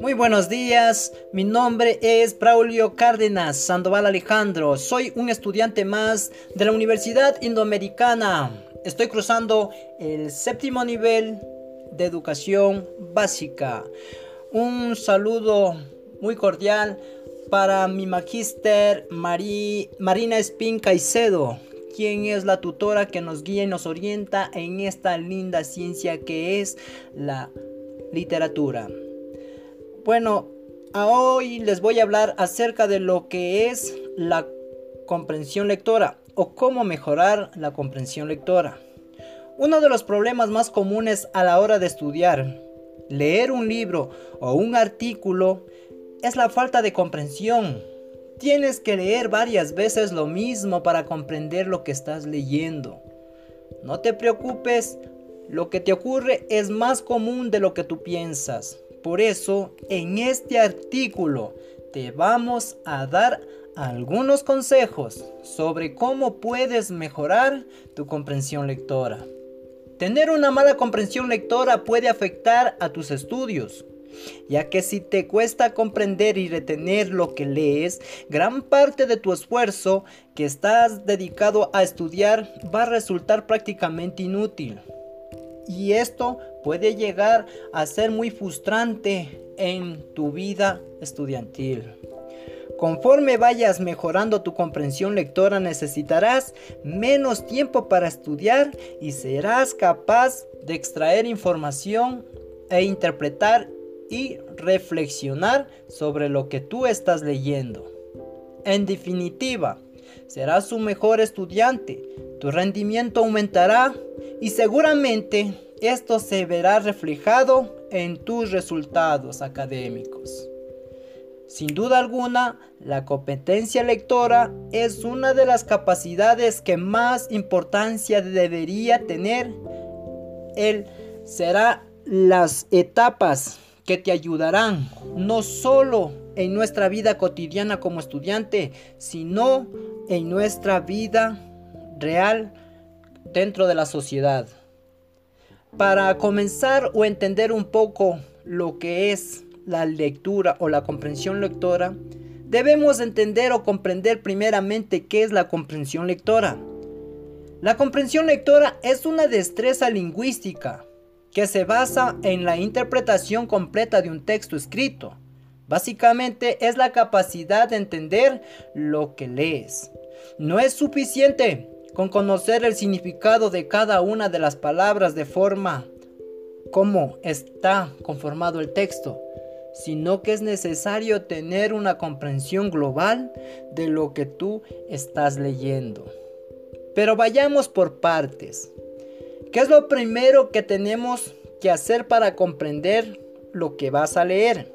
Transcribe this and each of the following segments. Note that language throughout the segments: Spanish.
Muy buenos días, mi nombre es Braulio Cárdenas Sandoval Alejandro, soy un estudiante más de la Universidad Indoamericana. Estoy cruzando el séptimo nivel de educación básica. Un saludo muy cordial para mi magíster Marina Espín Caicedo, quien es la tutora que nos guía y nos orienta en esta linda ciencia que es la literatura. Bueno, hoy les voy a hablar acerca de lo que es la comprensión lectora o cómo mejorar la comprensión lectora. Uno de los problemas más comunes a la hora de estudiar, leer un libro o un artículo es la falta de comprensión. Tienes que leer varias veces lo mismo para comprender lo que estás leyendo. No te preocupes, lo que te ocurre es más común de lo que tú piensas. Por eso, en este artículo te vamos a dar algunos consejos sobre cómo puedes mejorar tu comprensión lectora. Tener una mala comprensión lectora puede afectar a tus estudios, ya que si te cuesta comprender y retener lo que lees, gran parte de tu esfuerzo que estás dedicado a estudiar va a resultar prácticamente inútil. Y esto puede llegar a ser muy frustrante en tu vida estudiantil. Conforme vayas mejorando tu comprensión lectora necesitarás menos tiempo para estudiar y serás capaz de extraer información e interpretar y reflexionar sobre lo que tú estás leyendo. En definitiva, serás un mejor estudiante, tu rendimiento aumentará y seguramente esto se verá reflejado en tus resultados académicos. Sin duda alguna, la competencia lectora es una de las capacidades que más importancia debería tener. Él será las etapas que te ayudarán no solo en nuestra vida cotidiana como estudiante, sino en nuestra vida real dentro de la sociedad. Para comenzar o entender un poco lo que es la lectura o la comprensión lectora, debemos entender o comprender primeramente qué es la comprensión lectora. La comprensión lectora es una destreza lingüística que se basa en la interpretación completa de un texto escrito. Básicamente es la capacidad de entender lo que lees. No es suficiente con conocer el significado de cada una de las palabras de forma como está conformado el texto, sino que es necesario tener una comprensión global de lo que tú estás leyendo. Pero vayamos por partes. ¿Qué es lo primero que tenemos que hacer para comprender lo que vas a leer?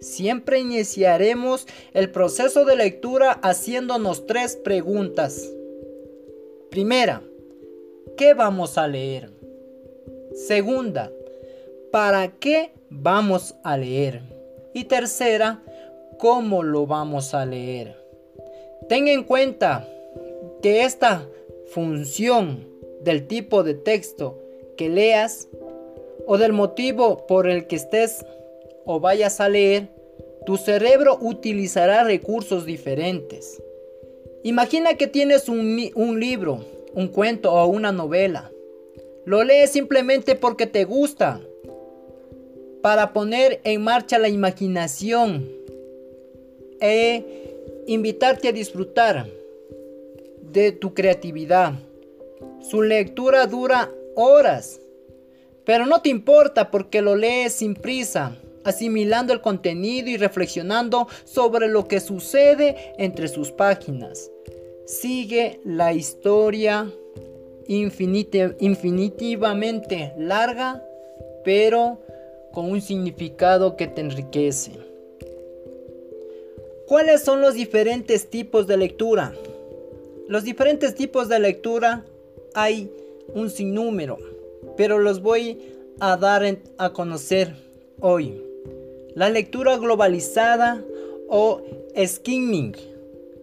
Siempre iniciaremos el proceso de lectura haciéndonos tres preguntas. Primera, ¿qué vamos a leer? Segunda, ¿para qué vamos a leer? Y tercera, ¿cómo lo vamos a leer? Ten en cuenta que esta función del tipo de texto que leas o del motivo por el que estés o vayas a leer, tu cerebro utilizará recursos diferentes. Imagina que tienes un, libro, un cuento o una novela. Lo lees simplemente porque te gusta, para poner en marcha la imaginación e invitarte a disfrutar de tu creatividad. Su lectura dura horas, pero no te importa porque lo lees sin prisa asimilando el contenido y reflexionando sobre lo que sucede entre sus páginas. Sigue la historia infinitivamente larga, pero con un significado que te enriquece. ¿Cuáles son los diferentes tipos de lectura? Los diferentes tipos de lectura hay un sinnúmero, pero los voy a dar a conocer hoy la lectura globalizada o skimming.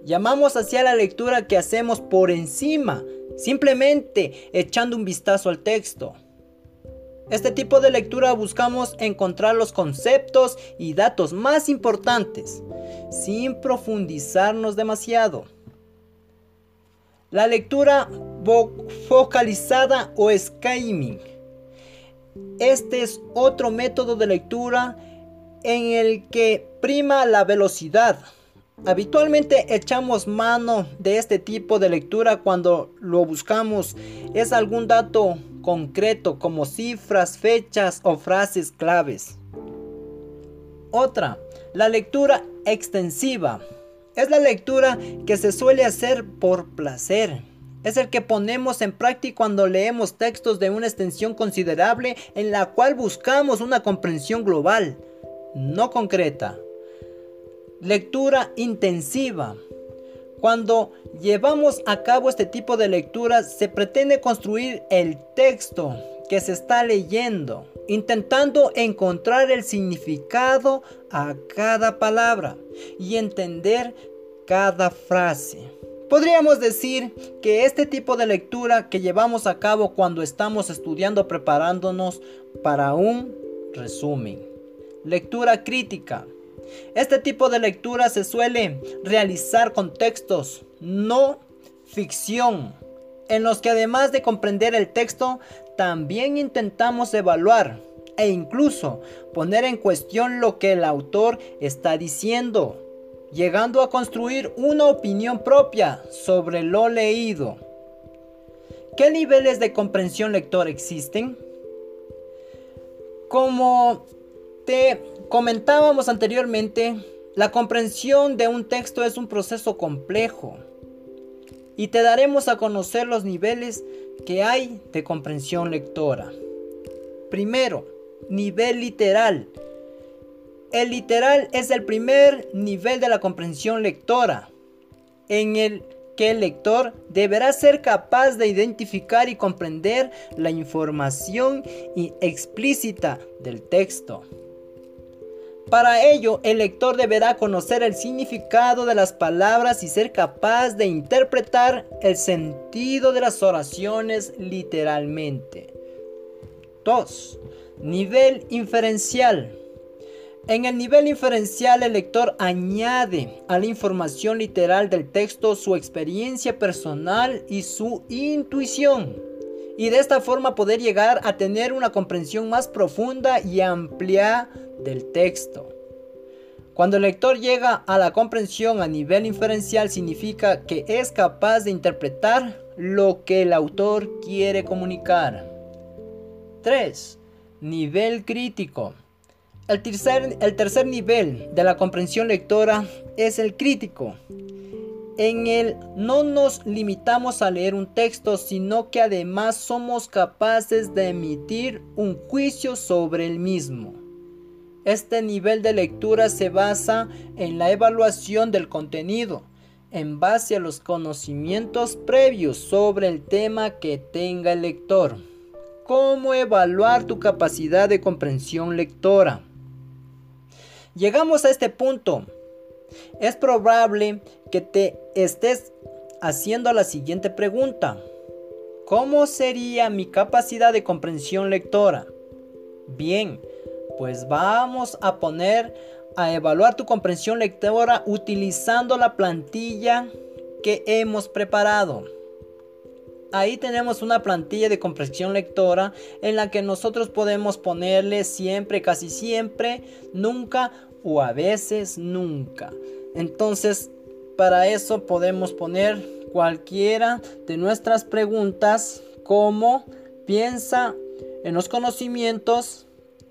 Llamamos hacia la lectura que hacemos por encima, simplemente echando un vistazo al texto. Este tipo de lectura buscamos encontrar los conceptos y datos más importantes, sin profundizarnos demasiado. La lectura focalizada o skimming. Este es otro método de lectura en el que prima la velocidad. Habitualmente echamos mano de este tipo de lectura cuando lo buscamos es algún dato concreto como cifras, fechas o frases claves. Otra, la lectura extensiva. Es la lectura que se suele hacer por placer. Es el que ponemos en práctica cuando leemos textos de una extensión considerable en la cual buscamos una comprensión global, no concreta. Lectura intensiva. Cuando llevamos a cabo este tipo de lectura se pretende construir el texto que se está leyendo, intentando encontrar el significado a cada palabra y entender cada frase. Podríamos decir que este tipo de lectura que llevamos a cabo cuando estamos estudiando preparándonos para un resumen. Lectura crítica. Este tipo de lectura se suele realizar con textos, no ficción, en los que además de comprender el texto, también intentamos evaluar e incluso poner en cuestión lo que el autor está diciendo, llegando a construir una opinión propia sobre lo leído. ¿Qué niveles de comprensión lector existen? Como te comentábamos anteriormente, la comprensión de un texto es un proceso complejo y te daremos a conocer los niveles que hay de comprensión lectora. Primero, nivel literal. El literal es el primer nivel de la comprensión lectora, en el que el lector deberá ser capaz de identificar y comprender la información explícita del texto. Para ello, el lector deberá conocer el significado de las palabras y ser capaz de interpretar el sentido de las oraciones literalmente. 2. Nivel inferencial. En el nivel inferencial el lector añade a la información literal del texto su experiencia personal y su intuición y de esta forma poder llegar a tener una comprensión más profunda y amplia del texto. Cuando el lector llega a la comprensión a nivel inferencial significa que es capaz de interpretar lo que el autor quiere comunicar. 3. Nivel crítico. El tercer, el tercer nivel de la comprensión lectora es el crítico. En él no nos limitamos a leer un texto, sino que además somos capaces de emitir un juicio sobre el mismo. Este nivel de lectura se basa en la evaluación del contenido, en base a los conocimientos previos sobre el tema que tenga el lector. ¿Cómo evaluar tu capacidad de comprensión lectora? Llegamos a este punto es probable que te estés haciendo la siguiente pregunta. ¿Cómo sería mi capacidad de comprensión lectora? Bien, pues vamos a poner a evaluar tu comprensión lectora utilizando la plantilla que hemos preparado. Ahí tenemos una plantilla de comprensión lectora en la que nosotros podemos ponerle siempre, casi siempre, nunca o a veces nunca. Entonces, para eso podemos poner cualquiera de nuestras preguntas como piensa en los conocimientos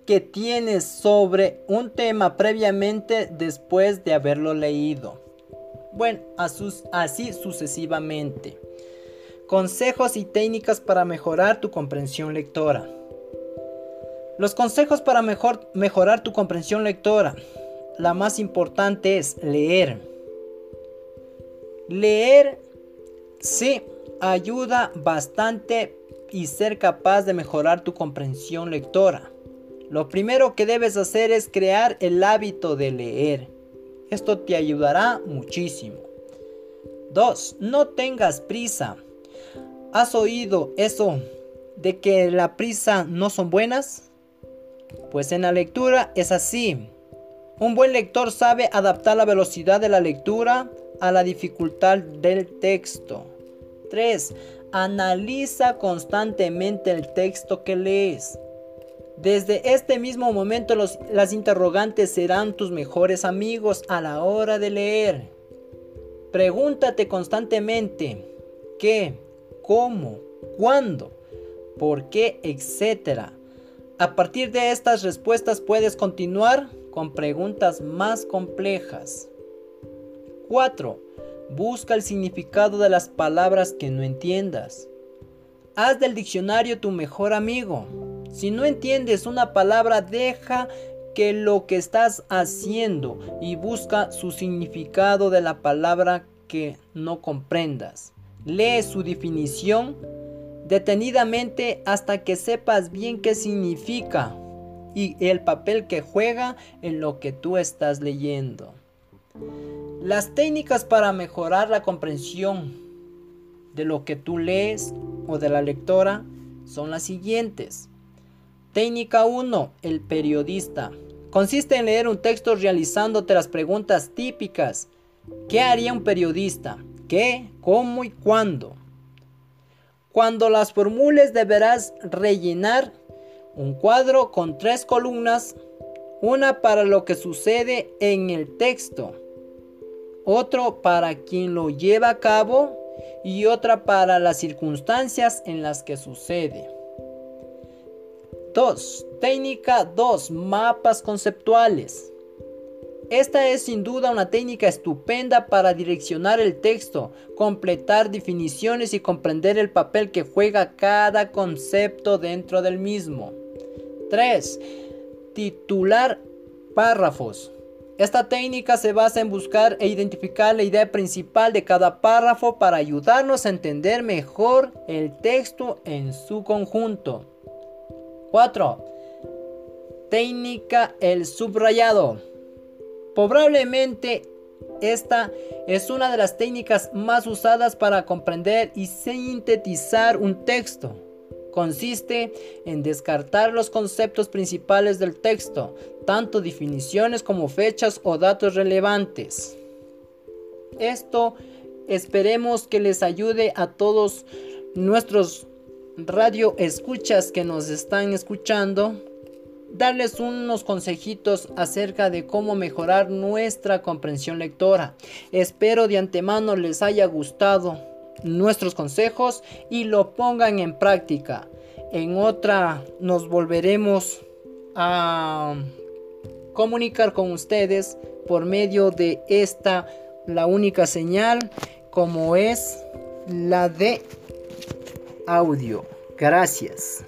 que tienes sobre un tema previamente después de haberlo leído. Bueno, así sucesivamente. Consejos y técnicas para mejorar tu comprensión lectora. Los consejos para mejor, mejorar tu comprensión lectora la más importante es leer. Leer sí ayuda bastante y ser capaz de mejorar tu comprensión lectora. Lo primero que debes hacer es crear el hábito de leer. Esto te ayudará muchísimo. 2. No tengas prisa. ¿Has oído eso de que la prisa no son buenas? Pues en la lectura es así. Un buen lector sabe adaptar la velocidad de la lectura a la dificultad del texto. 3. Analiza constantemente el texto que lees. Desde este mismo momento las interrogantes serán tus mejores amigos a la hora de leer. Pregúntate constantemente qué, cómo, cuándo, por qué, etcétera. A partir de estas respuestas puedes continuar con preguntas más complejas. 4. Busca el significado de las palabras que no entiendas. Haz del diccionario tu mejor amigo. Si no entiendes una palabra, deja que lo que estás haciendo y busca su significado de la palabra que no comprendas. Lee su definición detenidamente hasta que sepas bien qué significa y el papel que juega en lo que tú estás leyendo. Las técnicas para mejorar la comprensión de lo que tú lees o de la lectora son las siguientes. Técnica 1. El periodista. Consiste en leer un texto realizándote las preguntas típicas. ¿Qué haría un periodista? ¿Qué? ¿Cómo y cuándo? Cuando las formules deberás rellenar un cuadro con tres columnas, una para lo que sucede en el texto, otro para quien lo lleva a cabo y otra para las circunstancias en las que sucede. 2. Técnica 2. Mapas conceptuales. Esta es sin duda una técnica estupenda para direccionar el texto, completar definiciones y comprender el papel que juega cada concepto dentro del mismo. 3. Titular párrafos. Esta técnica se basa en buscar e identificar la idea principal de cada párrafo para ayudarnos a entender mejor el texto en su conjunto. 4. Técnica el subrayado. Probablemente esta es una de las técnicas más usadas para comprender y sintetizar un texto. Consiste en descartar los conceptos principales del texto, tanto definiciones como fechas o datos relevantes. Esto esperemos que les ayude a todos nuestros radio escuchas que nos están escuchando darles unos consejitos acerca de cómo mejorar nuestra comprensión lectora. Espero de antemano les haya gustado nuestros consejos y lo pongan en práctica. En otra nos volveremos a comunicar con ustedes por medio de esta, la única señal como es la de audio. Gracias.